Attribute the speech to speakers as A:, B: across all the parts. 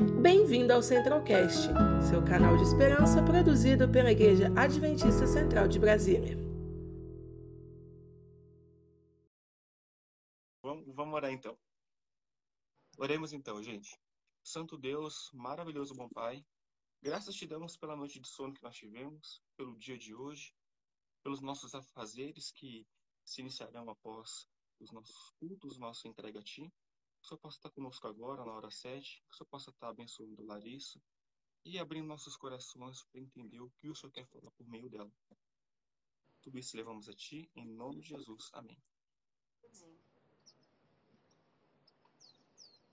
A: Bem-vindo ao Centralcast, seu canal de esperança produzido pela Igreja Adventista Central de Brasília.
B: Vamos, vamos orar então. Oremos então, gente. Santo Deus, maravilhoso bom Pai, graças te damos pela noite de sono que nós tivemos, pelo dia de hoje, pelos nossos afazeres que se iniciarão após os nossos cultos, nossa entrega a Ti. Que o Senhor possa estar conosco agora, na hora sete, que o Senhor possa estar abençoando Larissa e abrindo nossos corações para entender o que o Senhor quer falar por meio dela. Tudo isso levamos a Ti, em nome de Jesus. Amém.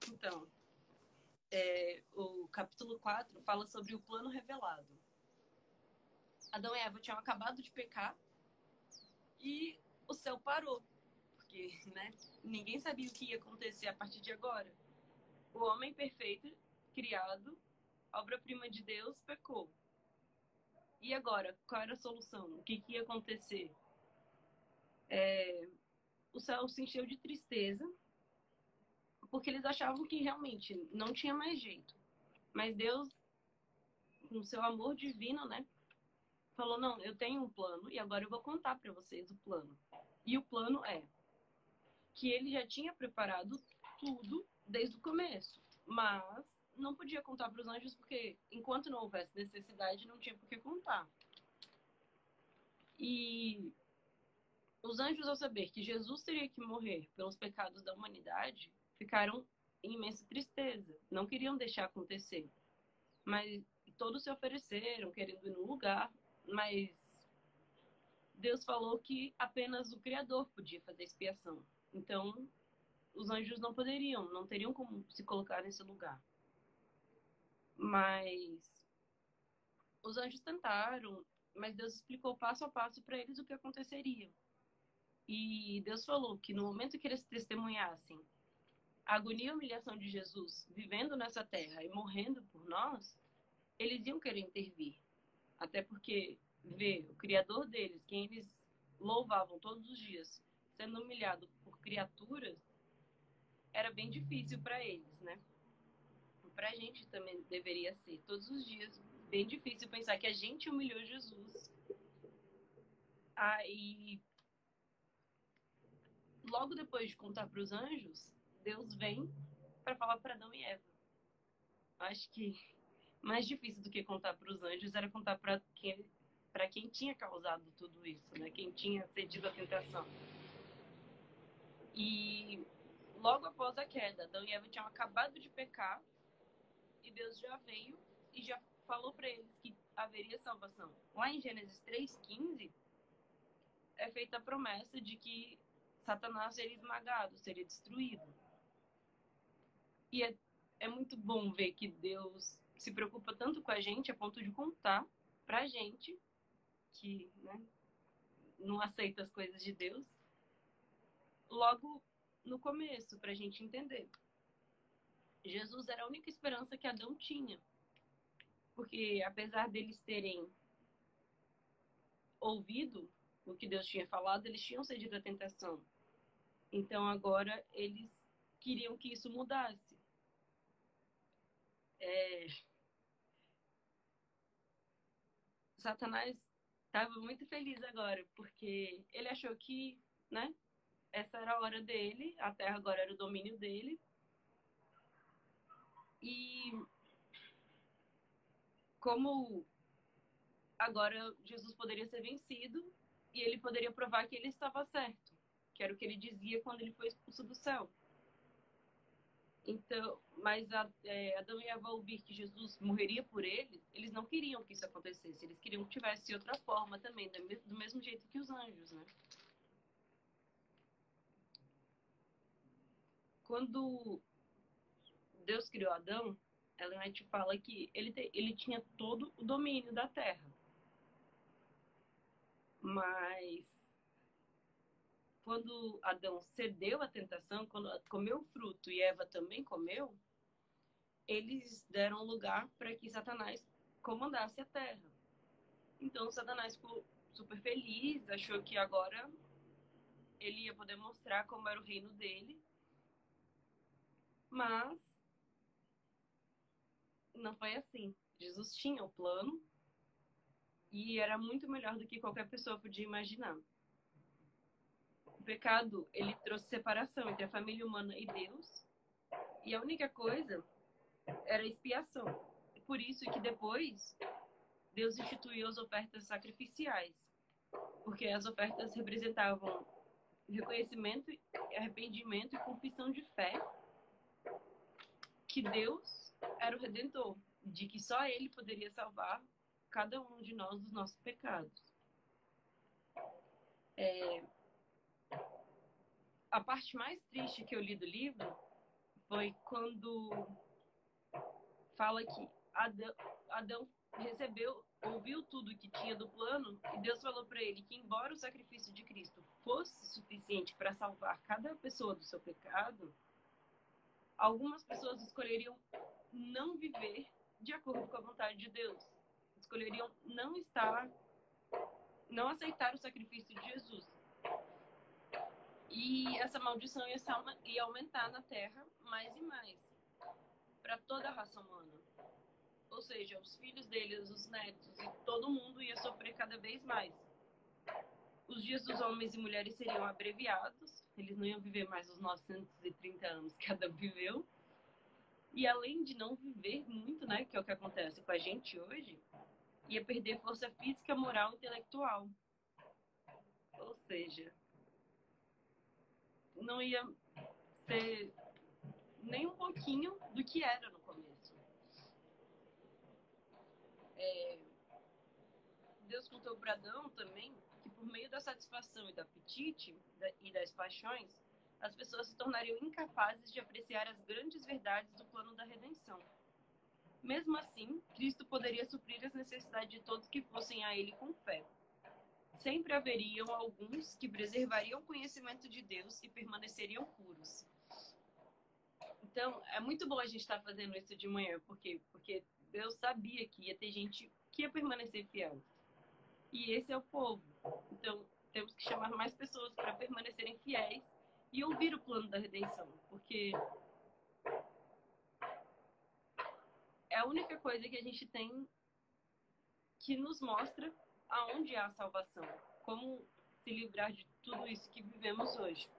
C: Então, é, o capítulo 4 fala sobre o plano revelado. Adão e Eva tinham acabado de pecar e o céu parou porque né, ninguém sabia o que ia acontecer a partir de agora. O homem perfeito, criado, obra-prima de Deus, pecou. E agora, qual era a solução? O que, que ia acontecer? É, o céu se encheu de tristeza, porque eles achavam que realmente não tinha mais jeito. Mas Deus, com seu amor divino, né, falou: Não, eu tenho um plano e agora eu vou contar para vocês o plano. E o plano é: que ele já tinha preparado tudo desde o começo, mas não podia contar para os anjos porque enquanto não houvesse necessidade não tinha por que contar. E os anjos ao saber que Jesus teria que morrer pelos pecados da humanidade, ficaram em imensa tristeza, não queriam deixar acontecer. Mas todos se ofereceram querendo ir no lugar, mas Deus falou que apenas o Criador podia fazer expiação. Então, os anjos não poderiam, não teriam como se colocar nesse lugar. Mas os anjos tentaram, mas Deus explicou passo a passo para eles o que aconteceria. E Deus falou que no momento que eles testemunhassem a agonia e humilhação de Jesus vivendo nessa terra e morrendo por nós, eles iam querer intervir. Até porque ver o Criador deles, quem eles louvavam todos os dias, sendo humilhado por criaturas, era bem difícil para eles, né? Para a gente também deveria ser, todos os dias, bem difícil pensar que a gente humilhou Jesus. Aí, logo depois de contar para os anjos, Deus vem para falar para Adão e Eva. Acho que mais difícil do que contar para os anjos era contar para quem, quem tinha causado tudo isso, né? Quem tinha cedido à tentação. E logo após a queda, Adão e Eva tinham acabado de pecar e Deus já veio e já falou para eles que haveria salvação. Lá em Gênesis 3:15 é feita a promessa de que Satanás seria esmagado, seria destruído. E é, é muito bom ver que Deus se preocupa tanto com a gente a ponto de contar pra gente que né, não aceita as coisas de Deus logo no começo, para a gente entender. Jesus era a única esperança que Adão tinha. Porque apesar deles terem ouvido o que Deus tinha falado, eles tinham cedido à tentação. Então agora eles queriam que isso mudasse. É... Satanás estava muito feliz agora, porque ele achou que, né, essa era a hora dele, a terra agora era o domínio dele. E como agora Jesus poderia ser vencido e ele poderia provar que ele estava certo, que era o que ele dizia quando ele foi expulso do céu. Então, mas é, Adão e Eva ouvir que Jesus morreria por eles, eles não queriam que isso acontecesse. Eles queriam que tivesse outra forma também, do mesmo jeito que os anjos, né? Quando Deus criou Adão, Ellen White fala que ele, te, ele tinha todo o domínio da terra. Mas quando Adão cedeu à tentação, quando comeu o fruto e Eva também comeu, eles deram lugar para que Satanás comandasse a terra. Então Satanás ficou super feliz, achou que agora ele ia poder mostrar como era o reino dele mas não foi assim. Jesus tinha o plano e era muito melhor do que qualquer pessoa podia imaginar. O pecado, ele trouxe separação entre a família humana e Deus. E a única coisa era expiação. Por isso que depois Deus instituiu as ofertas sacrificiais, porque as ofertas representavam reconhecimento, arrependimento e confissão de fé que Deus era o redentor, de que só ele poderia salvar cada um de nós dos nossos pecados. É... A parte mais triste que eu li do livro foi quando fala que Adão, Adão recebeu, ouviu tudo que tinha do plano e Deus falou para ele que embora o sacrifício de Cristo fosse suficiente para salvar cada pessoa do seu pecado, algumas pessoas escolheriam não viver de acordo com a vontade de Deus. Escolheriam não estar, não aceitar o sacrifício de Jesus. E essa maldição ia aumentar na terra mais e mais para toda a raça humana. Ou seja, os filhos deles, os netos e todo mundo ia sofrer cada vez mais. Os dias dos homens e mulheres seriam abreviados, eles não iam viver mais os 930 anos que Adão viveu. E além de não viver muito, né, que é o que acontece com a gente hoje, ia perder força física, moral e intelectual. Ou seja, não ia ser nem um pouquinho do que era no começo. É, Deus contou para Adão também por meio da satisfação e do apetite e das paixões, as pessoas se tornariam incapazes de apreciar as grandes verdades do plano da redenção. Mesmo assim, Cristo poderia suprir as necessidades de todos que fossem a Ele com fé. Sempre haveriam alguns que preservariam o conhecimento de Deus e permaneceriam puros. Então, é muito bom a gente estar fazendo isso de manhã, porque porque Deus sabia que ia ter gente que ia permanecer fiel. E esse é o povo. Então, temos que chamar mais pessoas para permanecerem fiéis e ouvir o plano da redenção, porque é a única coisa que a gente tem que nos mostra aonde há salvação, como se livrar de tudo isso que vivemos hoje.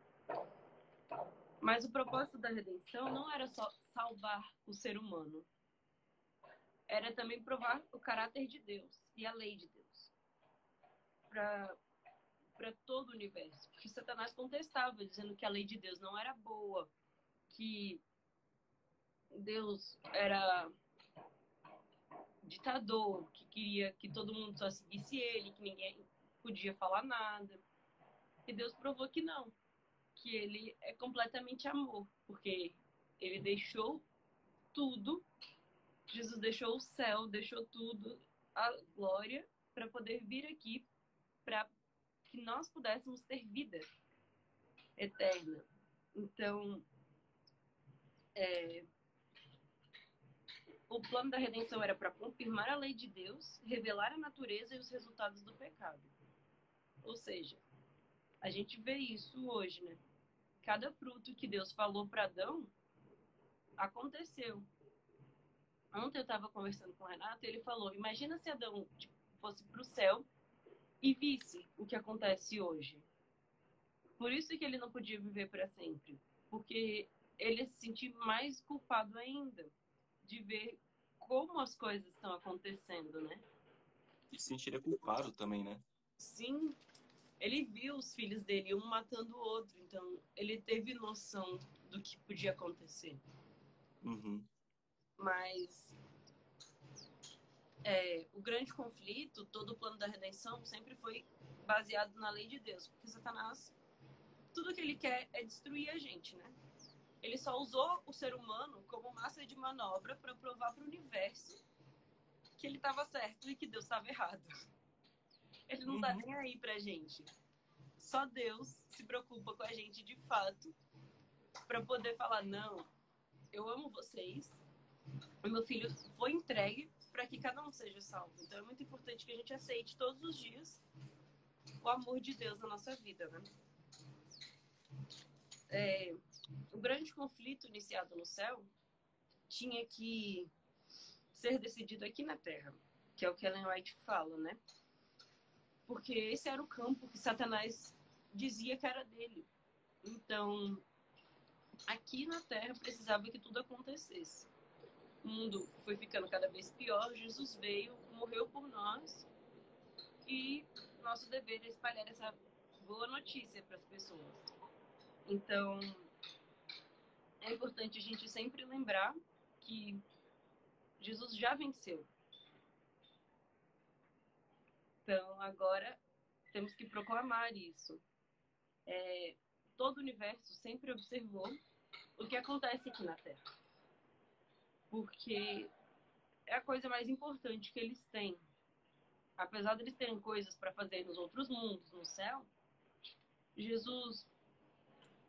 C: Mas o propósito da redenção não era só salvar o ser humano, era também provar o caráter de Deus e a lei de Deus para todo o universo, porque Satanás contestava dizendo que a lei de Deus não era boa, que Deus era ditador, que queria que todo mundo só seguisse ele, que ninguém podia falar nada. E Deus provou que não, que ele é completamente amor, porque ele deixou tudo, Jesus deixou o céu, deixou tudo, a glória, para poder vir aqui, nós pudéssemos ter vida eterna. Então, é, o plano da redenção era para confirmar a lei de Deus, revelar a natureza e os resultados do pecado. Ou seja, a gente vê isso hoje, né? Cada fruto que Deus falou para Adão aconteceu. Ontem eu estava conversando com o Renato e ele falou: Imagina se Adão tipo, fosse para o céu e visse o que acontece hoje. Por isso que ele não podia viver para sempre, porque ele se sentia mais culpado ainda de ver como as coisas estão acontecendo, né?
B: E se sentiria culpado também, né?
C: Sim, ele viu os filhos dele um matando o outro, então ele teve noção do que podia acontecer.
B: Uhum.
C: Mas é, o grande conflito, todo o plano da redenção sempre foi baseado na lei de Deus, porque Satanás, tudo que ele quer é destruir a gente, né? Ele só usou o ser humano como massa de manobra para provar para o universo que ele estava certo e que Deus estava errado. Ele não tá uhum. nem aí pra gente. Só Deus se preocupa com a gente de fato para poder falar: não, eu amo vocês. O meu filho foi entregue para que cada um seja salvo. Então é muito importante que a gente aceite todos os dias o amor de Deus na nossa vida, né? É, o grande conflito iniciado no céu tinha que ser decidido aqui na Terra, que é o que Ellen White fala, né? Porque esse era o campo que Satanás dizia que era dele. Então, aqui na Terra precisava que tudo acontecesse. O mundo foi ficando cada vez pior, Jesus veio, morreu por nós e nosso dever é espalhar essa boa notícia para as pessoas. Então, é importante a gente sempre lembrar que Jesus já venceu. Então, agora temos que proclamar isso. É, todo o universo sempre observou o que acontece aqui na Terra. Porque é a coisa mais importante que eles têm. Apesar de eles terem coisas para fazer nos outros mundos, no céu, Jesus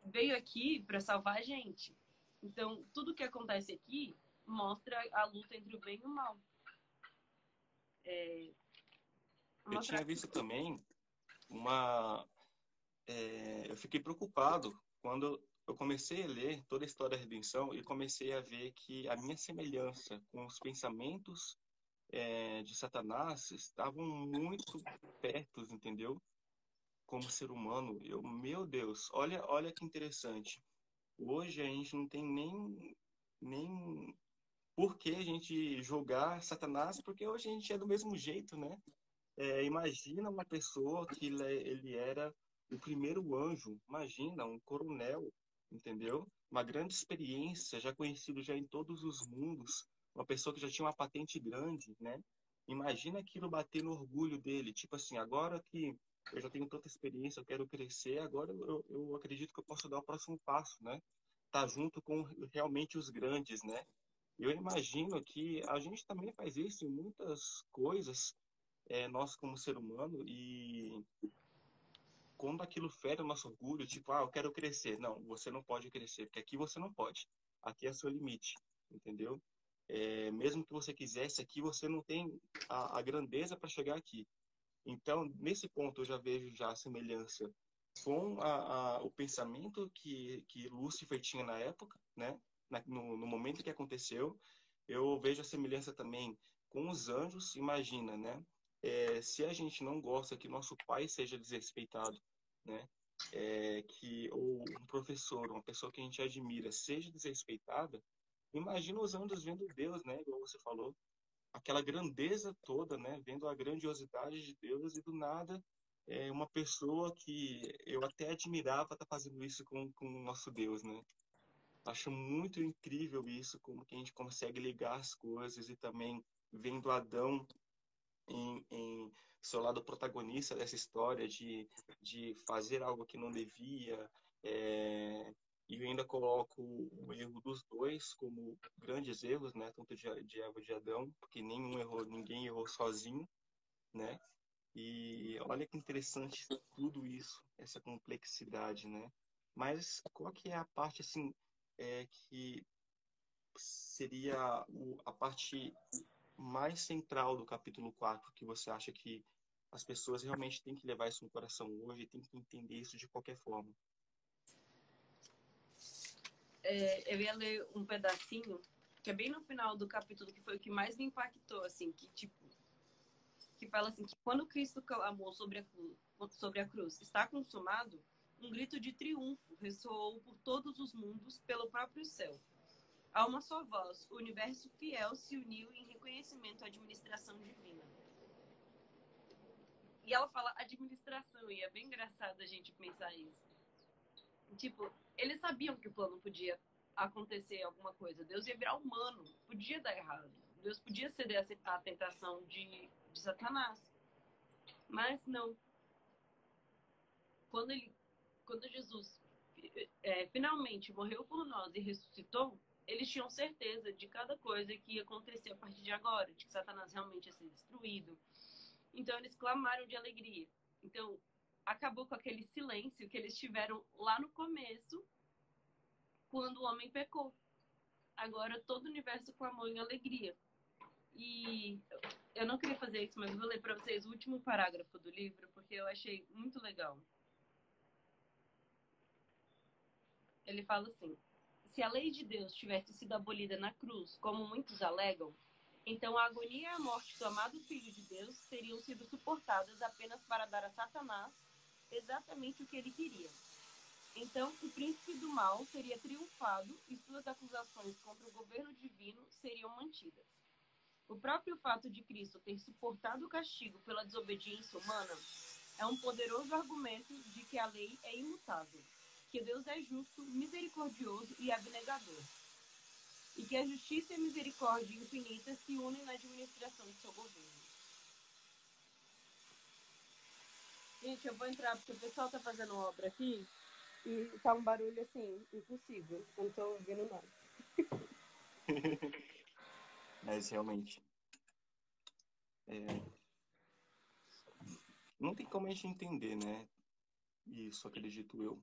C: veio aqui para salvar a gente. Então, tudo que acontece aqui mostra a luta entre o bem e o mal.
B: É... Eu tinha visto também uma. É... eu fiquei preocupado quando eu comecei a ler toda a história da redenção e comecei a ver que a minha semelhança com os pensamentos é, de Satanás estavam muito perto, entendeu? Como ser humano, eu, meu Deus, olha, olha que interessante. Hoje a gente não tem nem, nem por que a gente julgar Satanás, porque hoje a gente é do mesmo jeito, né? É, imagina uma pessoa que ele, era o primeiro anjo, imagina um coronel, entendeu? Uma grande experiência, já conhecido já em todos os mundos, uma pessoa que já tinha uma patente grande, né? Imagina aquilo bater no orgulho dele, tipo assim, agora que eu já tenho tanta experiência, eu quero crescer, agora eu, eu acredito que eu posso dar o próximo passo, né? Tá junto com realmente os grandes, né? Eu imagino que a gente também faz isso em muitas coisas, é, nós como ser humano, e quando aquilo fere o nosso orgulho, tipo, ah, eu quero crescer. Não, você não pode crescer, porque aqui você não pode. Aqui é seu limite, entendeu? É, mesmo que você quisesse, aqui você não tem a, a grandeza para chegar aqui. Então, nesse ponto, eu já vejo já a semelhança com a, a, o pensamento que, que Lúcifer tinha na época, né? Na, no, no momento que aconteceu. Eu vejo a semelhança também com os anjos. Imagina, né? É, se a gente não gosta que nosso pai seja desrespeitado, né? É, que ou um professor, uma pessoa que a gente admira, seja desrespeitada, imagina os anjos vendo Deus, né? Igual você falou, aquela grandeza toda, né? Vendo a grandiosidade de Deus e do nada é uma pessoa que eu até admirava tá fazendo isso com, com o nosso Deus, né? Acho muito incrível isso, como que a gente consegue ligar as coisas e também vendo Adão em, em seu lado protagonista dessa história de, de fazer algo que não devia. É, e eu ainda coloco o erro dos dois como grandes erros, né? Tanto de, de Eva e de Adão, porque nenhum errou, ninguém errou sozinho, né? E olha que interessante tudo isso, essa complexidade, né? Mas qual que é a parte assim é, que seria o, a parte mais central do capítulo 4 que você acha que as pessoas realmente têm que levar isso no coração hoje, têm que entender isso de qualquer forma?
C: É, eu ia ler um pedacinho que é bem no final do capítulo que foi o que mais me impactou, assim, que tipo que fala assim que quando Cristo clamou sobre a sobre a cruz está consumado, um grito de triunfo ressoou por todos os mundos pelo próprio céu. A uma só voz, o universo fiel se uniu em reconhecimento à administração divina. E ela fala administração, e é bem engraçado a gente pensar isso. Tipo, eles sabiam que o plano podia acontecer alguma coisa. Deus ia virar humano, podia dar errado. Deus podia ceder à tentação de, de Satanás. Mas não. Quando, ele, quando Jesus é, finalmente morreu por nós e ressuscitou, eles tinham certeza de cada coisa que ia acontecer a partir de agora, de que Satanás realmente ia ser destruído. Então eles clamaram de alegria. Então acabou com aquele silêncio que eles tiveram lá no começo, quando o homem pecou. Agora todo o universo clamou em alegria. E eu não queria fazer isso, mas vou ler para vocês o último parágrafo do livro, porque eu achei muito legal. Ele fala assim: se a lei de Deus tivesse sido abolida na cruz, como muitos alegam, Então a agonia e a morte do amado Filho de Deus teriam sido suportadas apenas para dar a Satanás exatamente o que ele queria. Então o príncipe do mal teria triunfado e suas acusações contra o governo divino seriam mantidas. O próprio fato de Cristo ter suportado o castigo pela desobediência humana é um poderoso argumento de que a lei é imutável, que Deus é justo, misericordioso e abnegador, e que a justiça e a misericórdia infinita se unem na administração de seu governo. Gente, eu vou entrar porque o pessoal tá fazendo obra aqui e tá um barulho assim, impossível. Não tô ouvindo nada.
B: Mas realmente. É... Não tem como a gente entender, né? Isso acredito eu.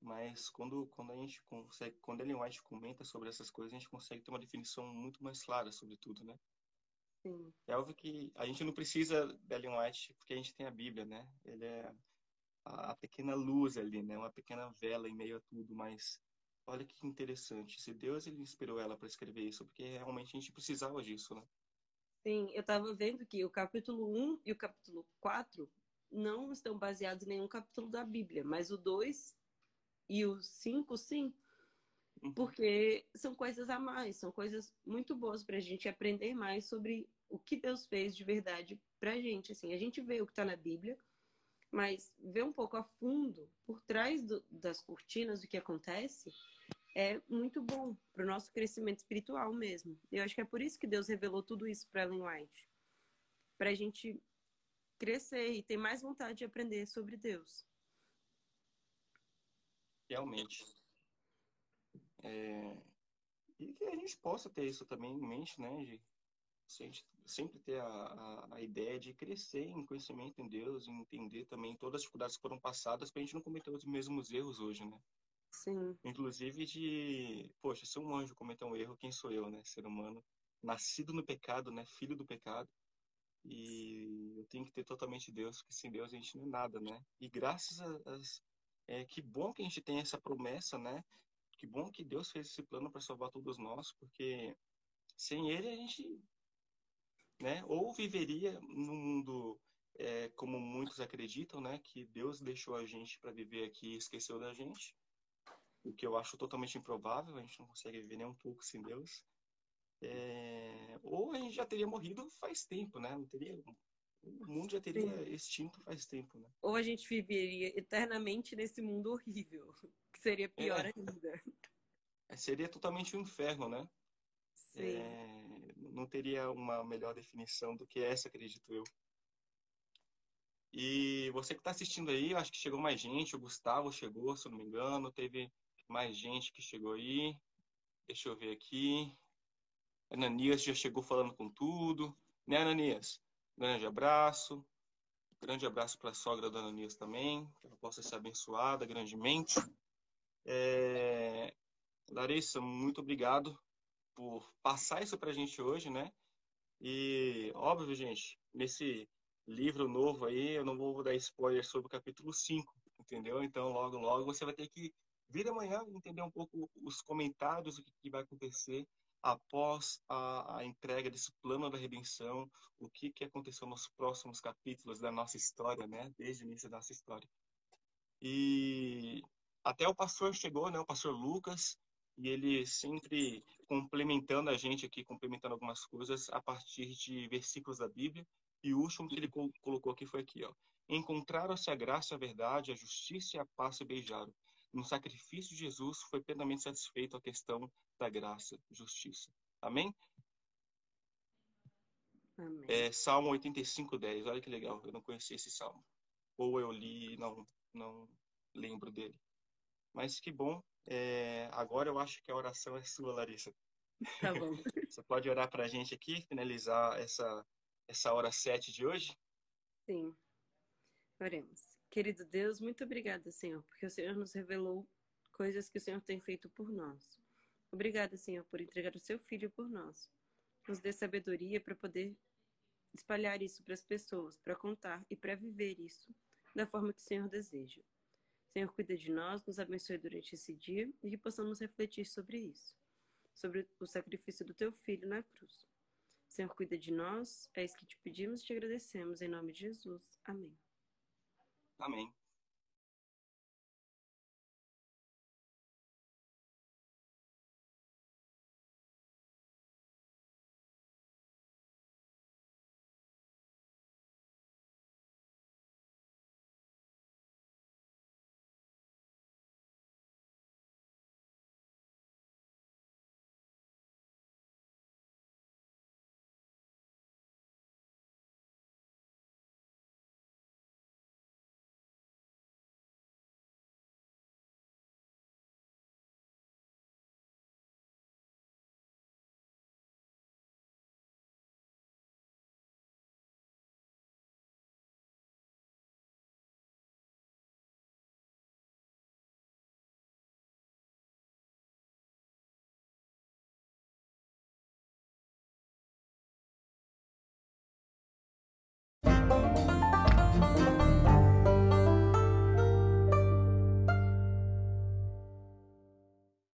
B: Mas quando, quando a gente consegue, quando Ellen White comenta sobre essas coisas, a gente consegue ter uma definição muito mais clara sobre tudo, né?
C: Sim.
B: É óbvio que a gente não precisa da Ellen White porque a gente tem a Bíblia, né? Ele é a pequena luz ali, né? Uma pequena vela em meio a tudo, mas olha que interessante. Se Deus ele inspirou ela para escrever isso, porque realmente a gente precisava disso, né?
C: Sim, eu estava vendo que o capítulo 1 e o capítulo 4 não estão baseados em nenhum capítulo da Bíblia, mas o 2 e o 5, sim.
B: Uhum.
C: Porque são coisas a mais, são coisas muito boas para a gente aprender mais sobre o que Deus fez de verdade para a gente. Assim, a gente vê o que está na Bíblia, mas ver um pouco a fundo, por trás do, das cortinas, o que acontece, é muito bom para o nosso crescimento espiritual mesmo. Eu acho que é por isso que Deus revelou tudo isso para Ellen White. Para a gente crescer e ter mais vontade de aprender sobre Deus.
B: Realmente. É... E que a gente possa ter isso também em mente, né? De sempre ter a, a, a, ideia de crescer em conhecimento em Deus, e entender também todas as dificuldades que foram passadas para a gente não cometer os mesmos erros hoje, né?
C: Sim.
B: Inclusive de, poxa, se um anjo cometer um erro, quem sou eu, né? Ser humano, nascido no pecado, né? Filho do pecado. E eu tenho que ter totalmente Deus, porque sem Deus a gente não é nada, né? E graças a é, que bom que a gente tem essa promessa, né? Que bom que Deus fez esse plano para salvar todos nós, porque sem Ele a gente, né? Ou viveria num mundo é, como muitos acreditam, né? Que Deus deixou a gente para viver aqui e esqueceu da gente, o que eu acho totalmente improvável. A gente não consegue viver nem um pouco sem Deus. É, ou a gente já teria morrido faz tempo, né? Não teria o mundo já teria Sim. extinto faz tempo, né?
C: Ou a gente viveria eternamente nesse mundo horrível, que seria pior é. ainda.
B: É, seria totalmente um inferno, né?
C: Sim.
B: É, não teria uma melhor definição do que essa, acredito eu. E você que está assistindo aí, acho que chegou mais gente. O Gustavo chegou, se eu não me engano. Teve mais gente que chegou aí. Deixa eu ver aqui. Ananias já chegou falando com tudo. Né, Ananias? Grande abraço. Grande abraço para a sogra da Ananias também. Que ela possa ser abençoada grandemente. É... Larissa, muito obrigado por passar isso para a gente hoje, né? E, óbvio, gente, nesse livro novo aí, eu não vou dar spoiler sobre o capítulo 5, entendeu? Então, logo, logo, você vai ter que vir amanhã entender um pouco os comentários, o que, que vai acontecer após a, a, entrega desse plano da redenção, o que, que aconteceu nos próximos capítulos da nossa história, né? Desde o início da nossa história. E até o pastor chegou, né? O pastor Lucas, e ele sempre complementando a gente aqui, complementando algumas coisas a partir de versículos da Bíblia. E o último que ele colocou aqui foi aqui, ó. Encontraram-se a graça, a verdade, a justiça e a paz se beijaram no sacrifício de Jesus foi plenamente satisfeito a questão da graça, justiça. Amém?
C: Amém.
B: É, salmo 85, 10. Olha que legal, eu não conhecia esse salmo. Ou eu li e não, não lembro dele. Mas que bom. É, agora eu acho que a oração é sua, Larissa.
C: Tá bom.
B: Você pode orar para a gente aqui, finalizar essa, essa hora 7 de hoje?
C: Sim. Oremos. Querido Deus, muito obrigada, Senhor, porque o Senhor nos revelou coisas que o Senhor tem feito por nós. Obrigada, Senhor, por entregar o seu filho por nós. Nos dê sabedoria para poder espalhar isso para as pessoas, para contar e para viver isso da forma que o Senhor deseja. Senhor, cuida de nós, nos abençoe durante esse dia e que possamos refletir sobre isso, sobre o sacrifício do teu filho na cruz. Senhor, cuida de nós. É isso que te pedimos e te agradecemos. Em nome de Jesus. Amém.
B: Amém.